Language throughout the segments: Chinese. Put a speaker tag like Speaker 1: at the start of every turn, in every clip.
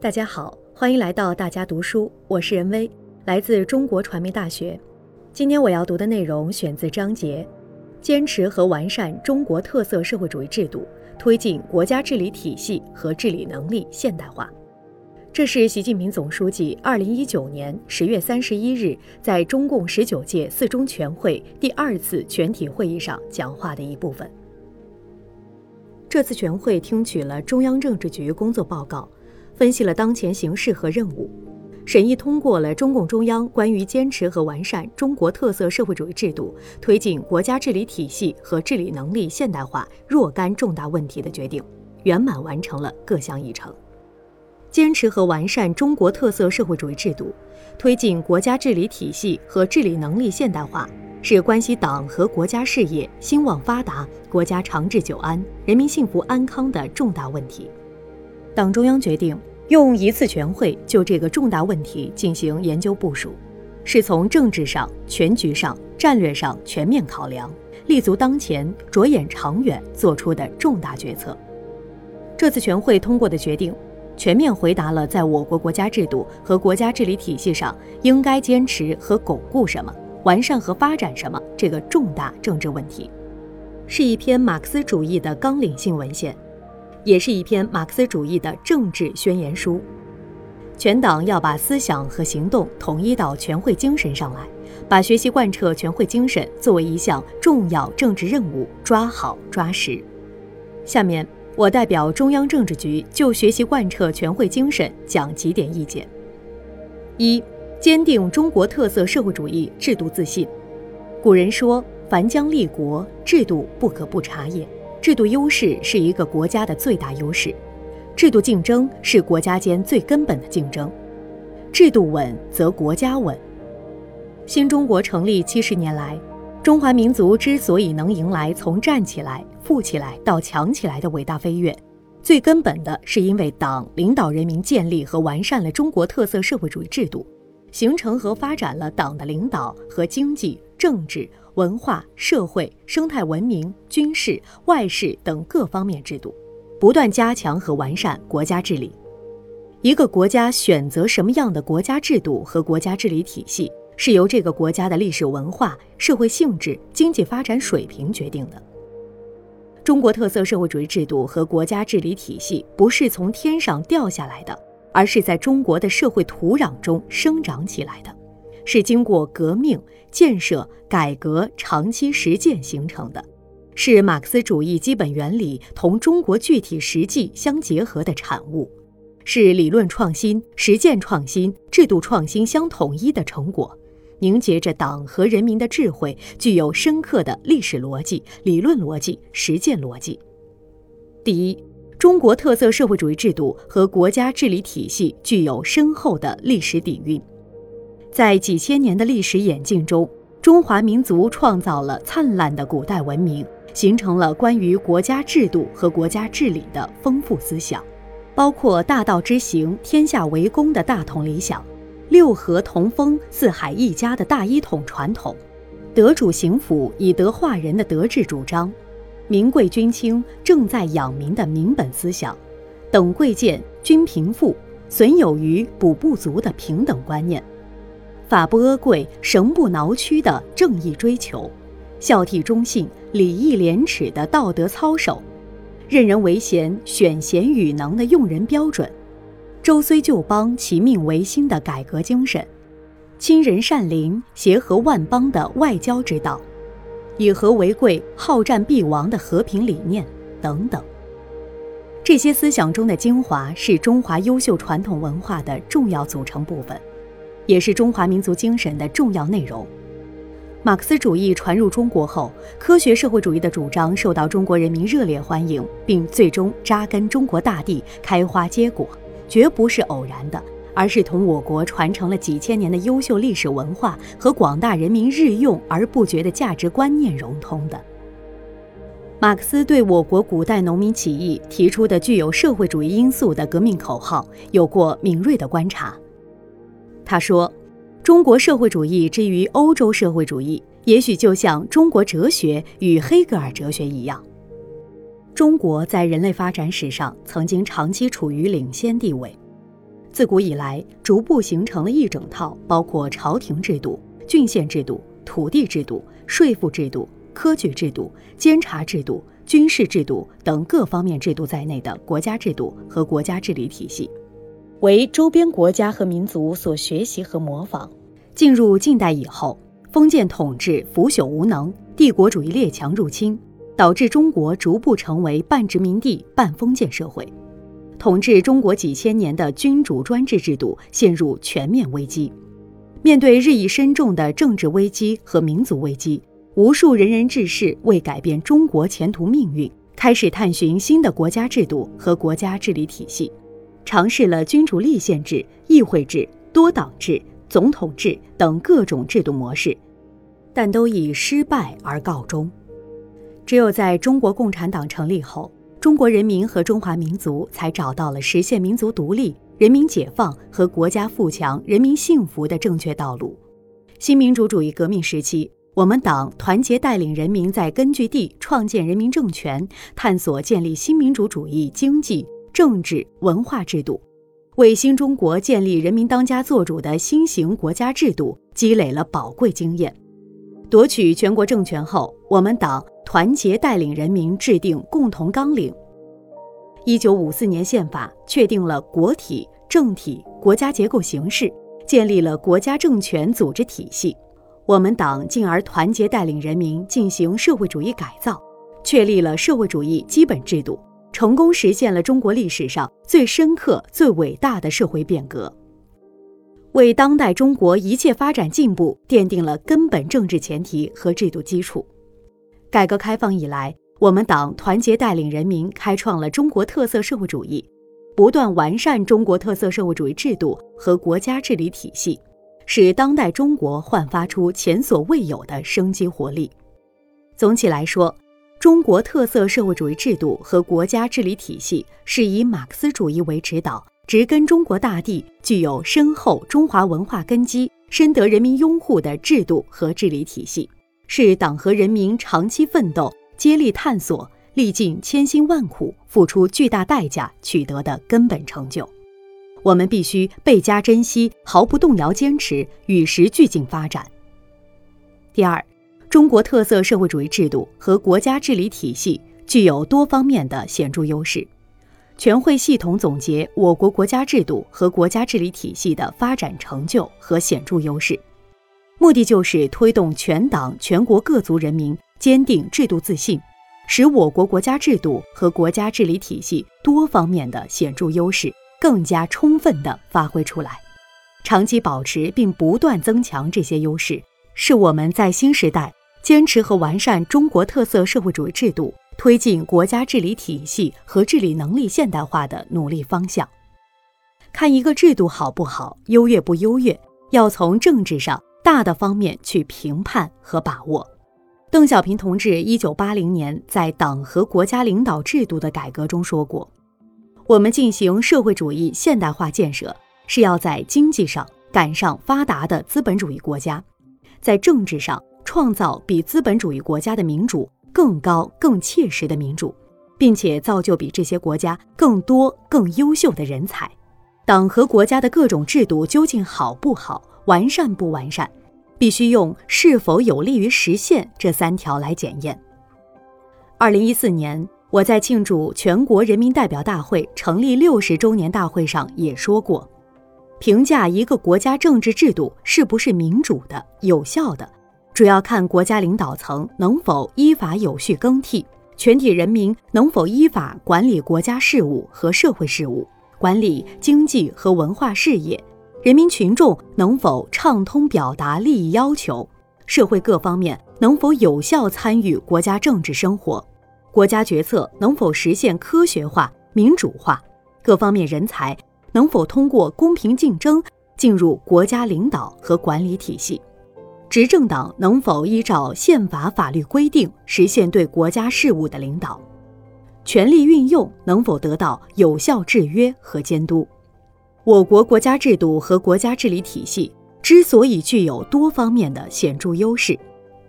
Speaker 1: 大家好，欢迎来到大家读书，我是任威，来自中国传媒大学。今天我要读的内容选自章节《坚持和完善中国特色社会主义制度，推进国家治理体系和治理能力现代化》。这是习近平总书记二零一九年十月三十一日在中共十九届四中全会第二次全体会议上讲话的一部分。这次全会听取了中央政治局工作报告。分析了当前形势和任务，审议通过了中共中央关于坚持和完善中国特色社会主义制度，推进国家治理体系和治理能力现代化若干重大问题的决定，圆满完成了各项议程。坚持和完善中国特色社会主义制度，推进国家治理体系和治理能力现代化，是关系党和国家事业兴旺发达、国家长治久安、人民幸福安康的重大问题。党中央决定用一次全会就这个重大问题进行研究部署，是从政治上、全局上、战略上全面考量，立足当前、着眼长远做出的重大决策。这次全会通过的决定，全面回答了在我国国家制度和国家治理体系上应该坚持和巩固什么、完善和发展什么这个重大政治问题，是一篇马克思主义的纲领性文献。也是一篇马克思主义的政治宣言书，全党要把思想和行动统一到全会精神上来，把学习贯彻全会精神作为一项重要政治任务抓好抓实。下面我代表中央政治局就学习贯彻全会精神讲几点意见：一、坚定中国特色社会主义制度自信。古人说：“凡将立国，制度不可不察也。”制度优势是一个国家的最大优势，制度竞争是国家间最根本的竞争，制度稳则国家稳。新中国成立七十年来，中华民族之所以能迎来从站起来、富起来到强起来的伟大飞跃，最根本的是因为党领导人民建立和完善了中国特色社会主义制度，形成和发展了党的领导和经济、政治。文化、社会、生态文明、军事、外事等各方面制度，不断加强和完善国家治理。一个国家选择什么样的国家制度和国家治理体系，是由这个国家的历史文化、社会性质、经济发展水平决定的。中国特色社会主义制度和国家治理体系不是从天上掉下来的，而是在中国的社会土壤中生长起来的。是经过革命、建设、改革长期实践形成的，是马克思主义基本原理同中国具体实际相结合的产物，是理论创新、实践创新、制度创新相统一的成果，凝结着党和人民的智慧，具有深刻的历史逻辑、理论逻辑、实践逻辑。第一，中国特色社会主义制度和国家治理体系具有深厚的历史底蕴。在几千年的历史演进中，中华民族创造了灿烂的古代文明，形成了关于国家制度和国家治理的丰富思想，包括大道之行、天下为公的大同理想，六合同风、四海一家的大一统传统，德主行辅、以德化人的德治主张，民贵君轻、正在养民的民本思想，等贵贱、均贫富、损有余、补不足的平等观念。法不阿贵，绳不挠屈的正义追求，孝悌忠信、礼义廉耻的道德操守，任人唯贤、选贤与能的用人标准，周虽旧邦，其命维新的改革精神，亲仁善邻、协和万邦的外交之道，以和为贵、好战必亡的和平理念等等。这些思想中的精华，是中华优秀传统文化的重要组成部分。也是中华民族精神的重要内容。马克思主义传入中国后，科学社会主义的主张受到中国人民热烈欢迎，并最终扎根中国大地，开花结果，绝不是偶然的，而是同我国传承了几千年的优秀历史文化和广大人民日用而不绝的价值观念融通的。马克思对我国古代农民起义提出的具有社会主义因素的革命口号，有过敏锐的观察。他说：“中国社会主义之于欧洲社会主义，也许就像中国哲学与黑格尔哲学一样。中国在人类发展史上曾经长期处于领先地位，自古以来，逐步形成了一整套包括朝廷制度、郡县制度、土地制度、税赋制度、科举制度、监察制度、军事制度等各方面制度在内的国家制度和国家治理体系，为周边国家和民族所学习和模仿。进入近代以后，封建统治腐朽无能，帝国主义列强入侵，导致中国逐步成为半殖民地半封建社会。统治中国几千年的君主专制制度陷入全面危机。面对日益深重的政治危机和民族危机，无数仁人志士为改变中国前途命运，开始探寻新的国家制度和国家治理体系，尝试了君主立宪制、议会制、多党制、总统制等各种制度模式，但都以失败而告终。只有在中国共产党成立后。中国人民和中华民族才找到了实现民族独立、人民解放和国家富强、人民幸福的正确道路。新民主主义革命时期，我们党团结带领人民在根据地创建人民政权，探索建立新民主主义经济、政治、文化制度，为新中国建立人民当家作主的新型国家制度积累了宝贵经验。夺取全国政权后，我们党。团结带领人民制定共同纲领。一九五四年宪法确定了国体、政体、国家结构形式，建立了国家政权组织体系。我们党进而团结带领人民进行社会主义改造，确立了社会主义基本制度，成功实现了中国历史上最深刻、最伟大的社会变革，为当代中国一切发展进步奠定了根本政治前提和制度基础。改革开放以来，我们党团结带领人民开创了中国特色社会主义，不断完善中国特色社会主义制度和国家治理体系，使当代中国焕发出前所未有的生机活力。总体来说，中国特色社会主义制度和国家治理体系是以马克思主义为指导，植根中国大地，具有深厚中华文化根基、深得人民拥护的制度和治理体系。是党和人民长期奋斗、接力探索、历尽千辛万苦、付出巨大代价取得的根本成就。我们必须倍加珍惜，毫不动摇坚持，与时俱进发展。第二，中国特色社会主义制度和国家治理体系具有多方面的显著优势。全会系统总结我国国家制度和国家治理体系的发展成就和显著优势。目的就是推动全党全国各族人民坚定制度自信，使我国国家制度和国家治理体系多方面的显著优势更加充分地发挥出来。长期保持并不断增强这些优势，是我们在新时代坚持和完善中国特色社会主义制度、推进国家治理体系和治理能力现代化的努力方向。看一个制度好不好、优越不优越，要从政治上。大的方面去评判和把握。邓小平同志一九八零年在党和国家领导制度的改革中说过：“我们进行社会主义现代化建设，是要在经济上赶上发达的资本主义国家，在政治上创造比资本主义国家的民主更高、更切实的民主，并且造就比这些国家更多、更优秀的人才。党和国家的各种制度究竟好不好？”完善不完善，必须用是否有利于实现这三条来检验。二零一四年，我在庆祝全国人民代表大会成立六十周年大会上也说过，评价一个国家政治制度是不是民主的、有效的，主要看国家领导层能否依法有序更替，全体人民能否依法管理国家事务和社会事务，管理经济和文化事业。人民群众能否畅通表达利益要求？社会各方面能否有效参与国家政治生活？国家决策能否实现科学化、民主化？各方面人才能否通过公平竞争进入国家领导和管理体系？执政党能否依照宪法法律规定实现对国家事务的领导？权力运用能否得到有效制约和监督？我国国家制度和国家治理体系之所以具有多方面的显著优势，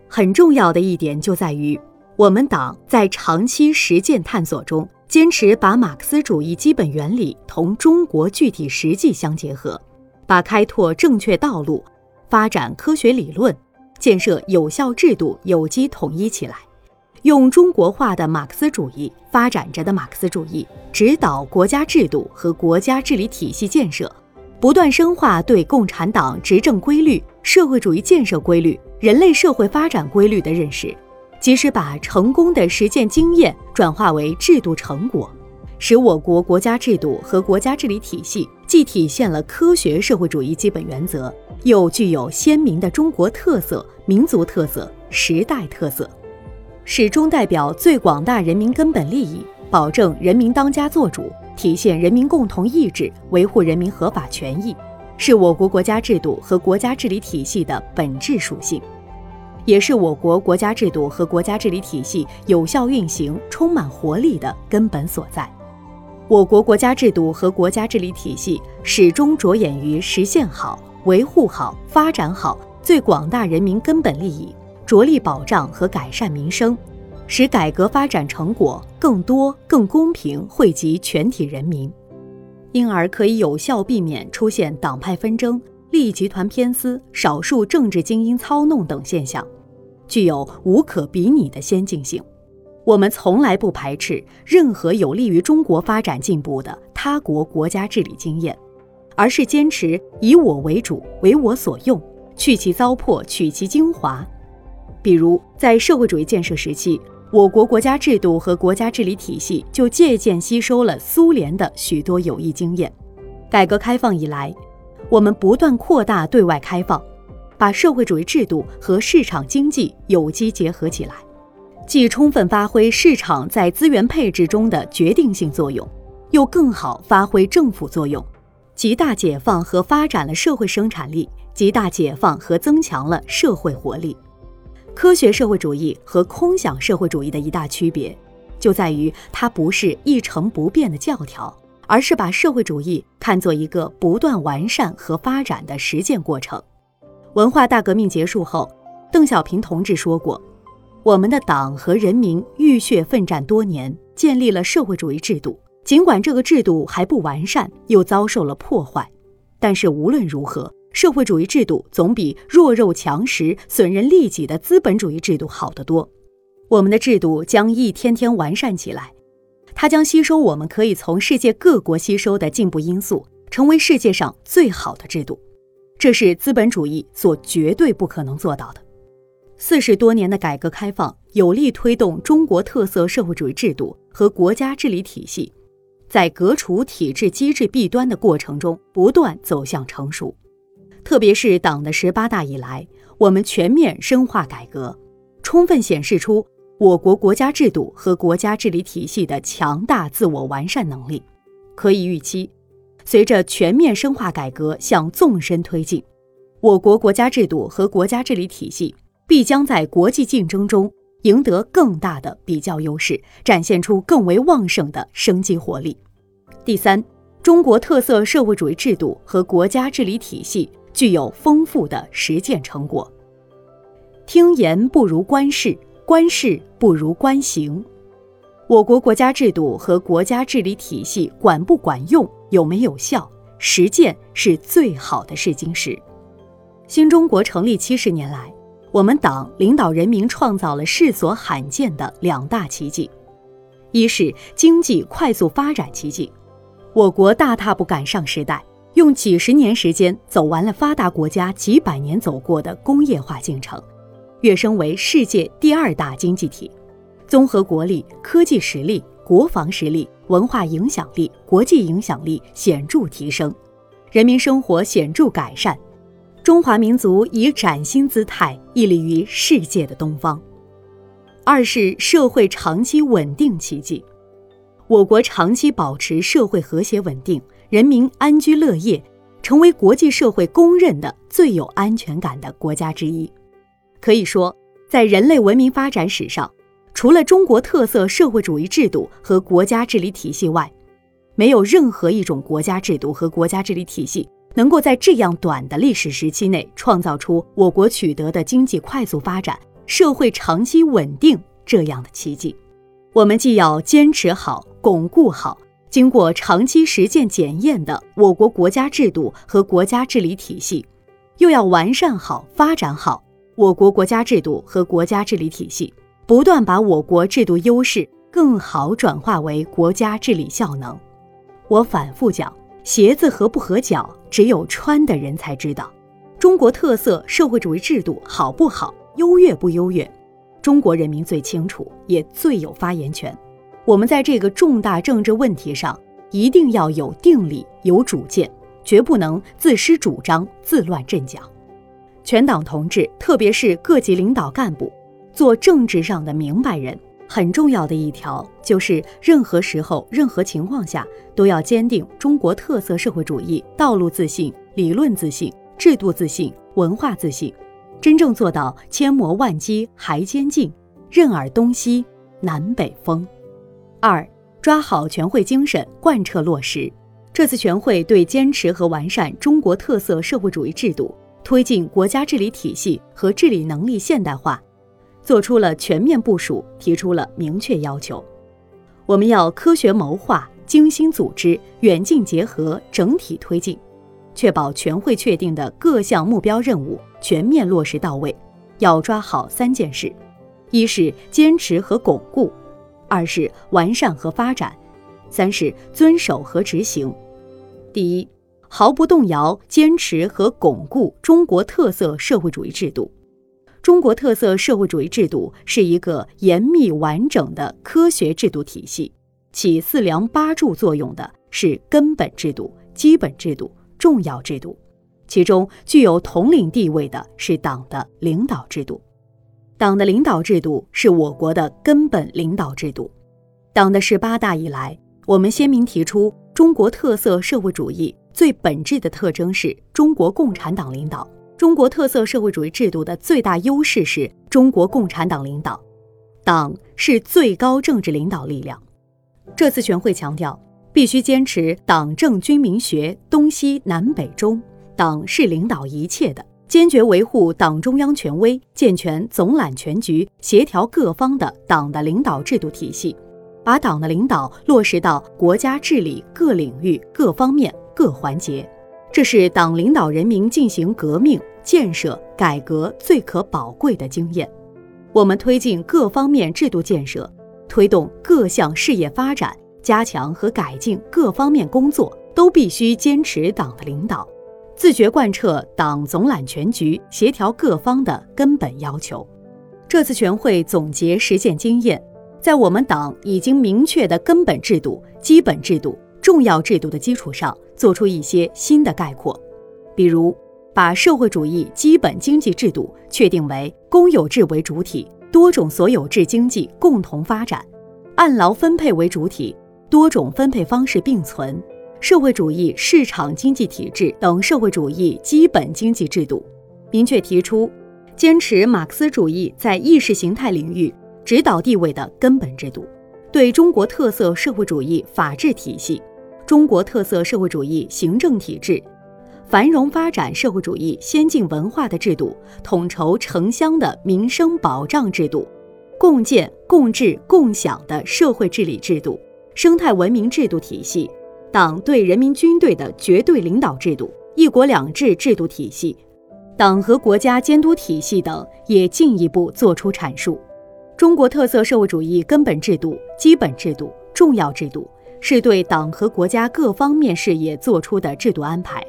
Speaker 1: 很重要的一点就在于，我们党在长期实践探索中，坚持把马克思主义基本原理同中国具体实际相结合，把开拓正确道路、发展科学理论、建设有效制度有机统一起来，用中国化的马克思主义发展着的马克思主义指导国家制度和国家治理体系建设，不断深化对共产党执政规律、社会主义建设规律、人类社会发展规律的认识。及时把成功的实践经验转化为制度成果，使我国国家制度和国家治理体系既体现了科学社会主义基本原则，又具有鲜明的中国特色、民族特色、时代特色，始终代表最广大人民根本利益，保证人民当家作主，体现人民共同意志，维护人民合法权益，是我国国家制度和国家治理体系的本质属性。也是我国国家制度和国家治理体系有效运行、充满活力的根本所在。我国国家制度和国家治理体系始终着眼于实现好、维护好、发展好最广大人民根本利益，着力保障和改善民生，使改革发展成果更多、更公平惠及全体人民，因而可以有效避免出现党派纷争、利益集团偏私、少数政治精英操弄等现象。具有无可比拟的先进性，我们从来不排斥任何有利于中国发展进步的他国国家治理经验，而是坚持以我为主、为我所用，去其糟粕，取其精华。比如，在社会主义建设时期，我国国家制度和国家治理体系就借鉴吸收了苏联的许多有益经验。改革开放以来，我们不断扩大对外开放。把社会主义制度和市场经济有机结合起来，既充分发挥市场在资源配置中的决定性作用，又更好发挥政府作用，极大解放和发展了社会生产力，极大解放和增强了社会活力。科学社会主义和空想社会主义的一大区别，就在于它不是一成不变的教条，而是把社会主义看作一个不断完善和发展的实践过程。文化大革命结束后，邓小平同志说过：“我们的党和人民浴血奋战多年，建立了社会主义制度。尽管这个制度还不完善，又遭受了破坏，但是无论如何，社会主义制度总比弱肉强食、损人利己的资本主义制度好得多。我们的制度将一天天完善起来，它将吸收我们可以从世界各国吸收的进步因素，成为世界上最好的制度。”这是资本主义所绝对不可能做到的。四十多年的改革开放，有力推动中国特色社会主义制度和国家治理体系，在革除体制机制弊端的过程中不断走向成熟。特别是党的十八大以来，我们全面深化改革，充分显示出我国国家制度和国家治理体系的强大自我完善能力。可以预期。随着全面深化改革向纵深推进，我国国家制度和国家治理体系必将在国际竞争中赢得更大的比较优势，展现出更为旺盛的生机活力。第三，中国特色社会主义制度和国家治理体系具有丰富的实践成果。听言不如观事，观事不如观行。我国国家制度和国家治理体系管不管用？有没有效？实践是最好的试金石。新中国成立七十年来，我们党领导人民创造了世所罕见的两大奇迹：一是经济快速发展奇迹，我国大踏步赶上时代，用几十年时间走完了发达国家几百年走过的工业化进程，跃升为世界第二大经济体，综合国力、科技实力。国防实力、文化影响力、国际影响力显著提升，人民生活显著改善，中华民族以崭新姿态屹立于世界的东方。二是社会长期稳定奇迹，我国长期保持社会和谐稳定，人民安居乐业，成为国际社会公认的最有安全感的国家之一。可以说，在人类文明发展史上。除了中国特色社会主义制度和国家治理体系外，没有任何一种国家制度和国家治理体系能够在这样短的历史时期内创造出我国取得的经济快速发展、社会长期稳定这样的奇迹。我们既要坚持好、巩固好经过长期实践检验的我国国家制度和国家治理体系，又要完善好、发展好我国国家制度和国家治理体系，不断把我国制度优势更好转化为国家治理效能。我反复讲，鞋子合不合脚，只有穿的人才知道。中国特色社会主义制度好不好，优越不优越，中国人民最清楚，也最有发言权。我们在这个重大政治问题上，一定要有定力、有主见，绝不能自失主张、自乱阵脚。全党同志，特别是各级领导干部，做政治上的明白人，很重要的一条就是：任何时候、任何情况下，都要坚定中国特色社会主义道路自信、理论自信。制度自信、文化自信，真正做到千磨万击还坚劲，任尔东西南北风。二，抓好全会精神，贯彻落实。这次全会对坚持和完善中国特色社会主义制度，推进国家治理体系和治理能力现代化，做出了全面部署，提出了明确要求。我们要科学谋划、精心组织、远近结合，整体推进。确保全会确定的各项目标任务全面落实到位，要抓好三件事：一是坚持和巩固，二是完善和发展，三是遵守和执行。第一，毫不动摇坚持和巩固中国特色社会主义制度。中国特色社会主义制度是一个严密完整的科学制度体系，起四梁八柱作用的是根本制度、基本制度。重要制度，其中具有统领地位的是党的领导制度。党的领导制度是我国的根本领导制度。党的十八大以来，我们鲜明提出，中国特色社会主义最本质的特征是中国共产党领导。中国特色社会主义制度的最大优势是中国共产党领导，党是最高政治领导力量。这次全会强调。必须坚持党政军民学东西南北中，党是领导一切的，坚决维护党中央权威，健全总揽全局、协调各方的党的领导制度体系，把党的领导落实到国家治理各领域、各方面、各环节。这是党领导人民进行革命、建设、改革最可宝贵的经验。我们推进各方面制度建设，推动各项事业发展。加强和改进各方面工作，都必须坚持党的领导，自觉贯彻党总揽全局、协调各方的根本要求。这次全会总结实践经验，在我们党已经明确的根本制度、基本制度、重要制度的基础上，做出一些新的概括。比如，把社会主义基本经济制度确定为公有制为主体，多种所有制经济共同发展，按劳分配为主体。多种分配方式并存，社会主义市场经济体制等社会主义基本经济制度，明确提出坚持马克思主义在意识形态领域指导地位的根本制度，对中国特色社会主义法治体系、中国特色社会主义行政体制、繁荣发展社会主义先进文化的制度、统筹城乡的民生保障制度、共建共治共享的社会治理制度。生态文明制度体系、党对人民军队的绝对领导制度、一国两制制度体系、党和国家监督体系等，也进一步作出阐述。中国特色社会主义根本制度、基本制度、重要制度，是对党和国家各方面事业作出的制度安排。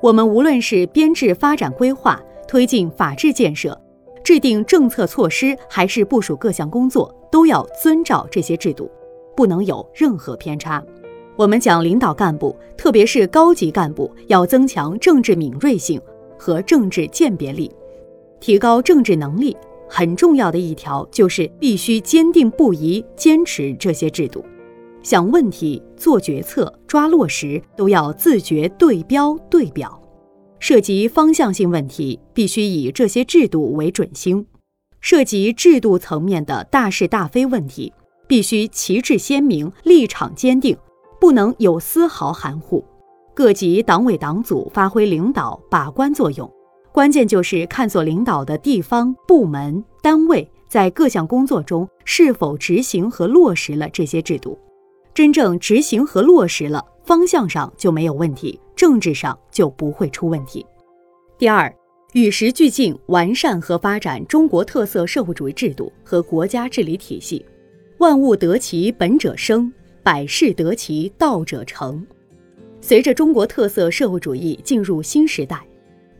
Speaker 1: 我们无论是编制发展规划、推进法治建设、制定政策措施，还是部署各项工作，都要遵照这些制度。不能有任何偏差。我们讲领导干部，特别是高级干部，要增强政治敏锐性和政治鉴别力，提高政治能力。很重要的一条就是必须坚定不移坚持这些制度，想问题、做决策、抓落实，都要自觉对标对表。涉及方向性问题，必须以这些制度为准星；涉及制度层面的大是大非问题。必须旗帜鲜明，立场坚定，不能有丝毫含糊。各级党委党组发挥领导把关作用，关键就是看作领导的地方部门单位在各项工作中是否执行和落实了这些制度。真正执行和落实了，方向上就没有问题，政治上就不会出问题。第二，与时俱进，完善和发展中国特色社会主义制度和国家治理体系。万物得其本者生，百事得其道者成。随着中国特色社会主义进入新时代，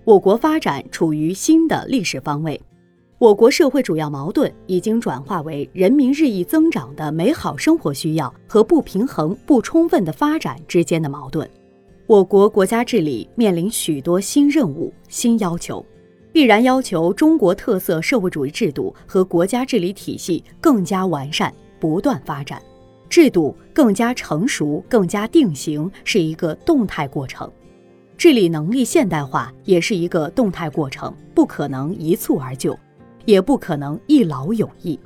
Speaker 1: 我国发展处于新的历史方位。我国社会主要矛盾已经转化为人民日益增长的美好生活需要和不平衡不充分的发展之间的矛盾。我国国家治理面临许多新任务、新要求，必然要求中国特色社会主义制度和国家治理体系更加完善、不断发展，制度更加成熟、更加定型，是一个动态过程；治理能力现代化也是一个动态过程，不可能一蹴而就。也不可能一劳永逸。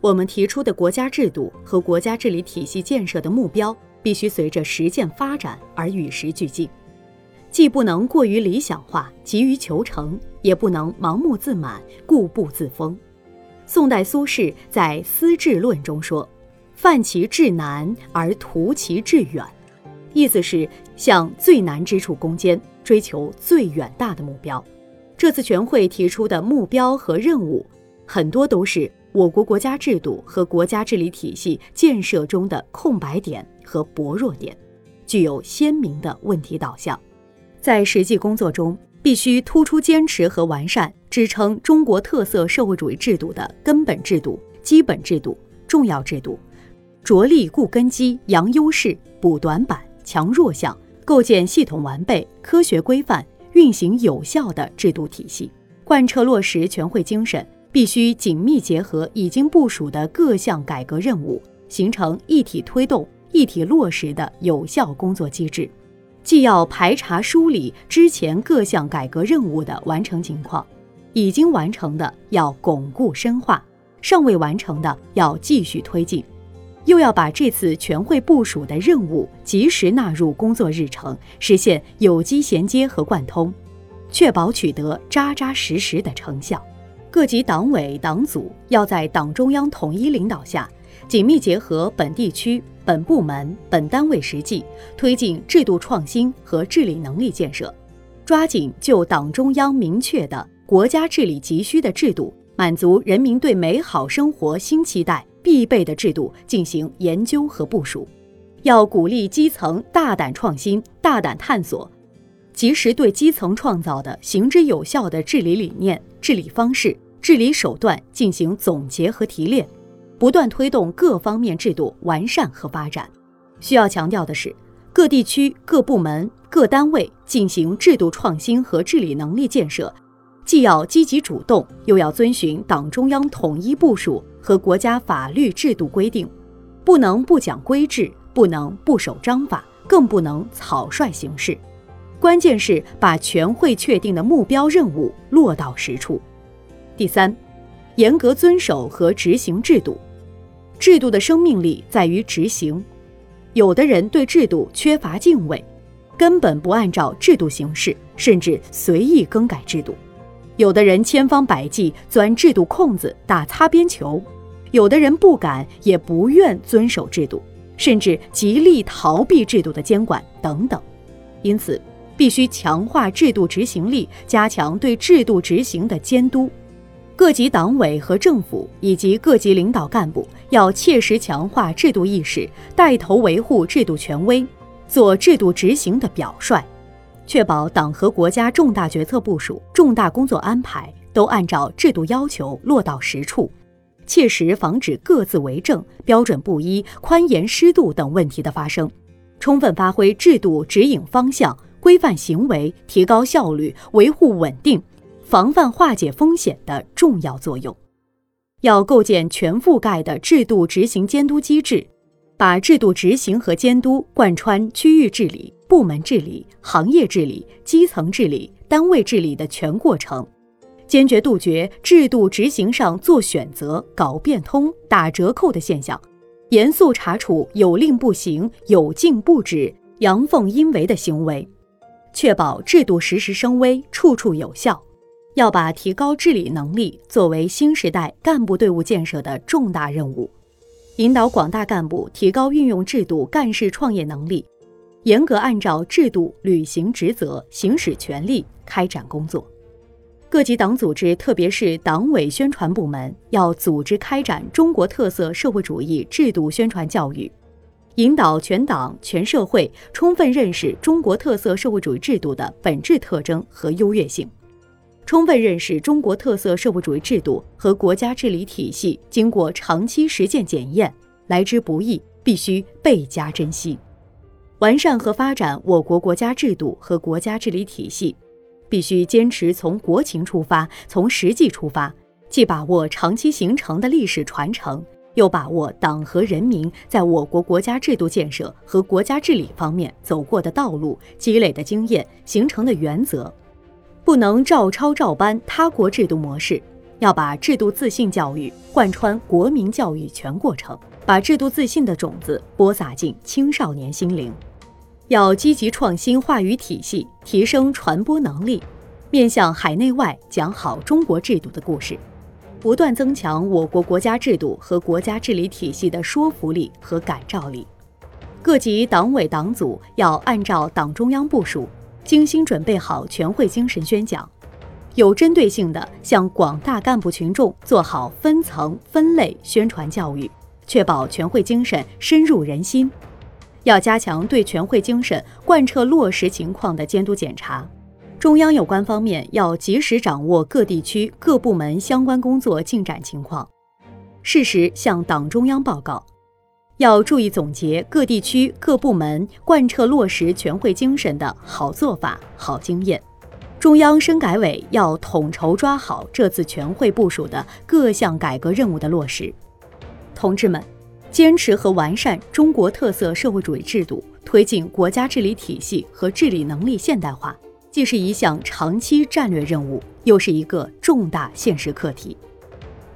Speaker 1: 我们提出的国家制度和国家治理体系建设的目标，必须随着实践发展而与时俱进，既不能过于理想化、急于求成，也不能盲目自满、固步自封。宋代苏轼在《思治论》中说：“犯其至难而图其至远”，意思是向最难之处攻坚，追求最远大的目标。这次全会提出的目标和任务，很多都是我国国家制度和国家治理体系建设中的空白点和薄弱点，具有鲜明的问题导向。在实际工作中，必须突出坚持和完善支撑中国特色社会主义制度的根本制度、基本制度、重要制度，着力固根基、扬优势、补短板、强弱项，构建系统完备、科学规范。运行有效的制度体系，贯彻落实全会精神，必须紧密结合已经部署的各项改革任务，形成一体推动、一体落实的有效工作机制。既要排查梳理之前各项改革任务的完成情况，已经完成的要巩固深化，尚未完成的要继续推进。又要把这次全会部署的任务及时纳入工作日程，实现有机衔接和贯通，确保取得扎扎实实的成效。各级党委党组要在党中央统一领导下，紧密结合本地区、本部门、本单位实际，推进制度创新和治理能力建设，抓紧就党中央明确的国家治理急需的制度，满足人民对美好生活新期待。必备的制度进行研究和部署，要鼓励基层大胆创新、大胆探索，及时对基层创造的行之有效的治理理念、治理方式、治理手段进行总结和提炼，不断推动各方面制度完善和发展。需要强调的是，各地区、各部门、各单位进行制度创新和治理能力建设。既要积极主动，又要遵循党中央统一部署和国家法律制度规定，不能不讲规制，不能不守章法，更不能草率行事。关键是把全会确定的目标任务落到实处。第三，严格遵守和执行制度。制度的生命力在于执行。有的人对制度缺乏敬畏，根本不按照制度行事，甚至随意更改制度。有的人千方百计钻制度空子打擦边球，有的人不敢也不愿遵守制度，甚至极力逃避制度的监管等等。因此，必须强化制度执行力，加强对制度执行的监督。各级党委和政府以及各级领导干部要切实强化制度意识，带头维护制度权威，做制度执行的表率。确保党和国家重大决策部署、重大工作安排都按照制度要求落到实处，切实防止各自为政、标准不一、宽严失度等问题的发生，充分发挥制度指引方向、规范行为、提高效率、维护稳定、防范化解风险的重要作用。要构建全覆盖的制度执行监督机制。把制度执行和监督贯穿区域治理、部门治理、行业治理、基层治理、单位治理的全过程，坚决杜绝制度执行上做选择、搞变通、打折扣的现象，严肃查处有令不行、有禁不止、阳奉阴违的行为，确保制度时时生威、处处有效。要把提高治理能力作为新时代干部队伍建设的重大任务，引导广大干部提高运用制度干事创业能力，严格按照制度履行职责、行使权利开展工作。各级党组织，特别是党委宣传部门，要组织开展中国特色社会主义制度宣传教育，引导全党全社会充分认识中国特色社会主义制度的本质特征和优越性。充分认识中国特色社会主义制度和国家治理体系经过长期实践检验，来之不易，必须倍加珍惜。完善和发展我国国家制度和国家治理体系，必须坚持从国情出发，从实际出发，既把握长期形成的历史传承，又把握党和人民在我国国家制度建设和国家治理方面走过的道路、积累的经验、形成的原则。不能照抄照搬他国制度模式，要把制度自信教育贯穿国民教育全过程，把制度自信的种子播撒进青少年心灵。要积极创新话语体系，提升传播能力，面向海内外讲好中国制度的故事，不断增强我国国家制度和国家治理体系的说服力和感召力。各级党委党组要按照党中央部署。精心准备好全会精神宣讲，有针对性地向广大干部群众做好分层分类宣传教育，确保全会精神深入人心。要加强对全会精神贯彻落实情况的监督检查。中央有关方面要及时掌握各地区各部门相关工作进展情况，适时向党中央报告。要注意总结各地区各部门贯彻落实全会精神的好做法、好经验。中央深改委要统筹抓好这次全会部署的各项改革任务的落实。同志们，坚持和完善中国特色社会主义制度，推进国家治理体系和治理能力现代化，既是一项长期战略任务，又是一个重大现实课题。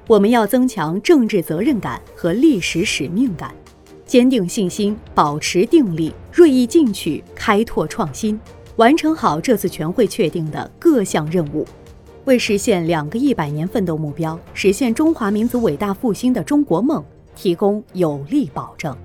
Speaker 1: 我们要增强政治责任感和历史使命感。坚定信心，保持定力，锐意进取，开拓创新，完成好这次全会确定的各项任务，为实现两个一百年奋斗目标、实现中华民族伟大复兴的中国梦提供有力保证。